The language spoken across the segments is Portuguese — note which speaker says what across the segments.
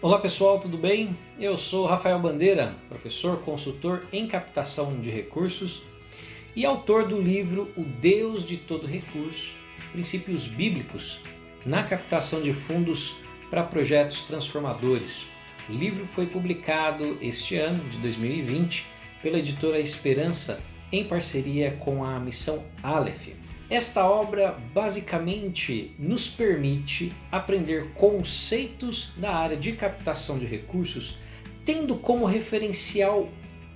Speaker 1: Olá pessoal, tudo bem? Eu sou Rafael Bandeira, professor consultor em captação de recursos e autor do livro O Deus de Todo Recurso Princípios Bíblicos na captação de fundos para projetos transformadores. O livro foi publicado este ano, de 2020, pela editora Esperança, em parceria com a missão Aleph. Esta obra basicamente nos permite aprender conceitos da área de captação de recursos, tendo como referencial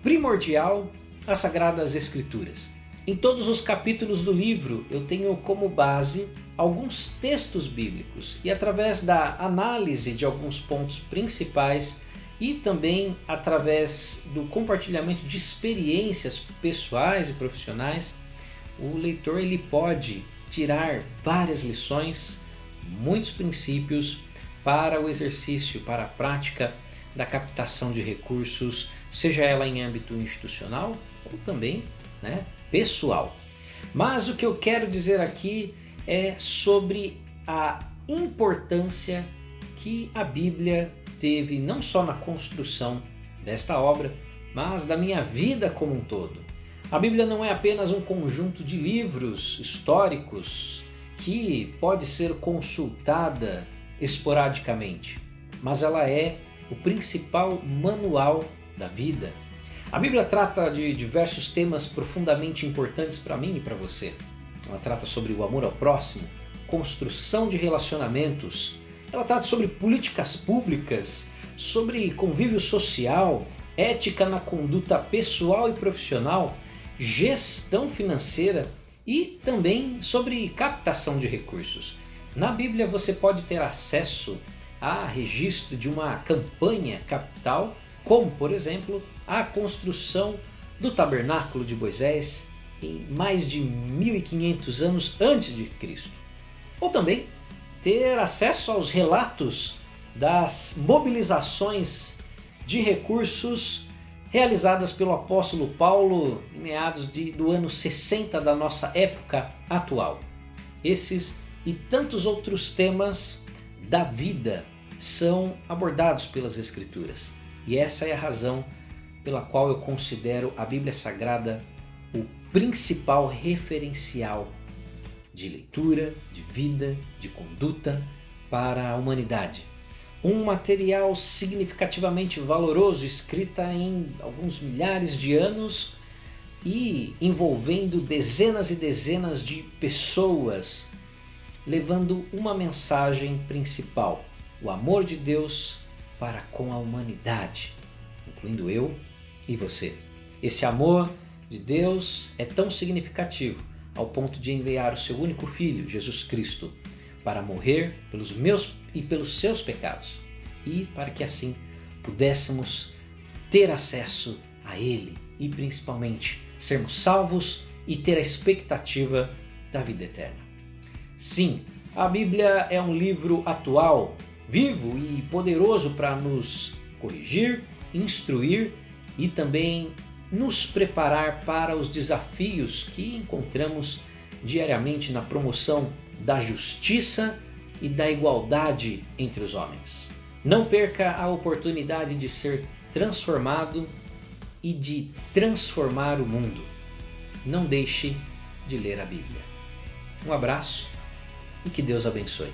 Speaker 1: primordial as Sagradas Escrituras. Em todos os capítulos do livro eu tenho como base alguns textos bíblicos e através da análise de alguns pontos principais e também através do compartilhamento de experiências pessoais e profissionais, o leitor ele pode tirar várias lições, muitos princípios para o exercício, para a prática da captação de recursos, seja ela em âmbito institucional ou também né, pessoal. Mas o que eu quero dizer aqui é sobre a importância que a Bíblia teve não só na construção desta obra, mas da minha vida como um todo. A Bíblia não é apenas um conjunto de livros históricos que pode ser consultada esporadicamente, mas ela é o principal manual da vida. A Bíblia trata de diversos temas profundamente importantes para mim e para você. Ela trata sobre o amor ao próximo, construção de relacionamentos, ela trata sobre políticas públicas, sobre convívio social, ética na conduta pessoal e profissional, gestão financeira e também sobre captação de recursos. Na Bíblia você pode ter acesso a registro de uma campanha capital, como por exemplo a construção do tabernáculo de Moisés em mais de 1500 anos antes de Cristo. Ou também ter acesso aos relatos das mobilizações de recursos realizadas pelo apóstolo Paulo em meados de, do ano 60 da nossa época atual. Esses e tantos outros temas da vida são abordados pelas Escrituras. E essa é a razão pela qual eu considero a Bíblia Sagrada o principal referencial de leitura, de vida, de conduta para a humanidade um material significativamente valoroso, escrita em alguns milhares de anos e envolvendo dezenas e dezenas de pessoas, levando uma mensagem principal: o amor de Deus para com a humanidade, incluindo eu e você. Esse amor de Deus é tão significativo ao ponto de enviar o seu único filho, Jesus Cristo, para morrer pelos meus e pelos seus pecados, e para que assim pudéssemos ter acesso a Ele e principalmente sermos salvos e ter a expectativa da vida eterna. Sim, a Bíblia é um livro atual, vivo e poderoso para nos corrigir, instruir e também nos preparar para os desafios que encontramos diariamente na promoção da justiça e da igualdade entre os homens. Não perca a oportunidade de ser transformado e de transformar o mundo. Não deixe de ler a Bíblia. Um abraço e que Deus abençoe.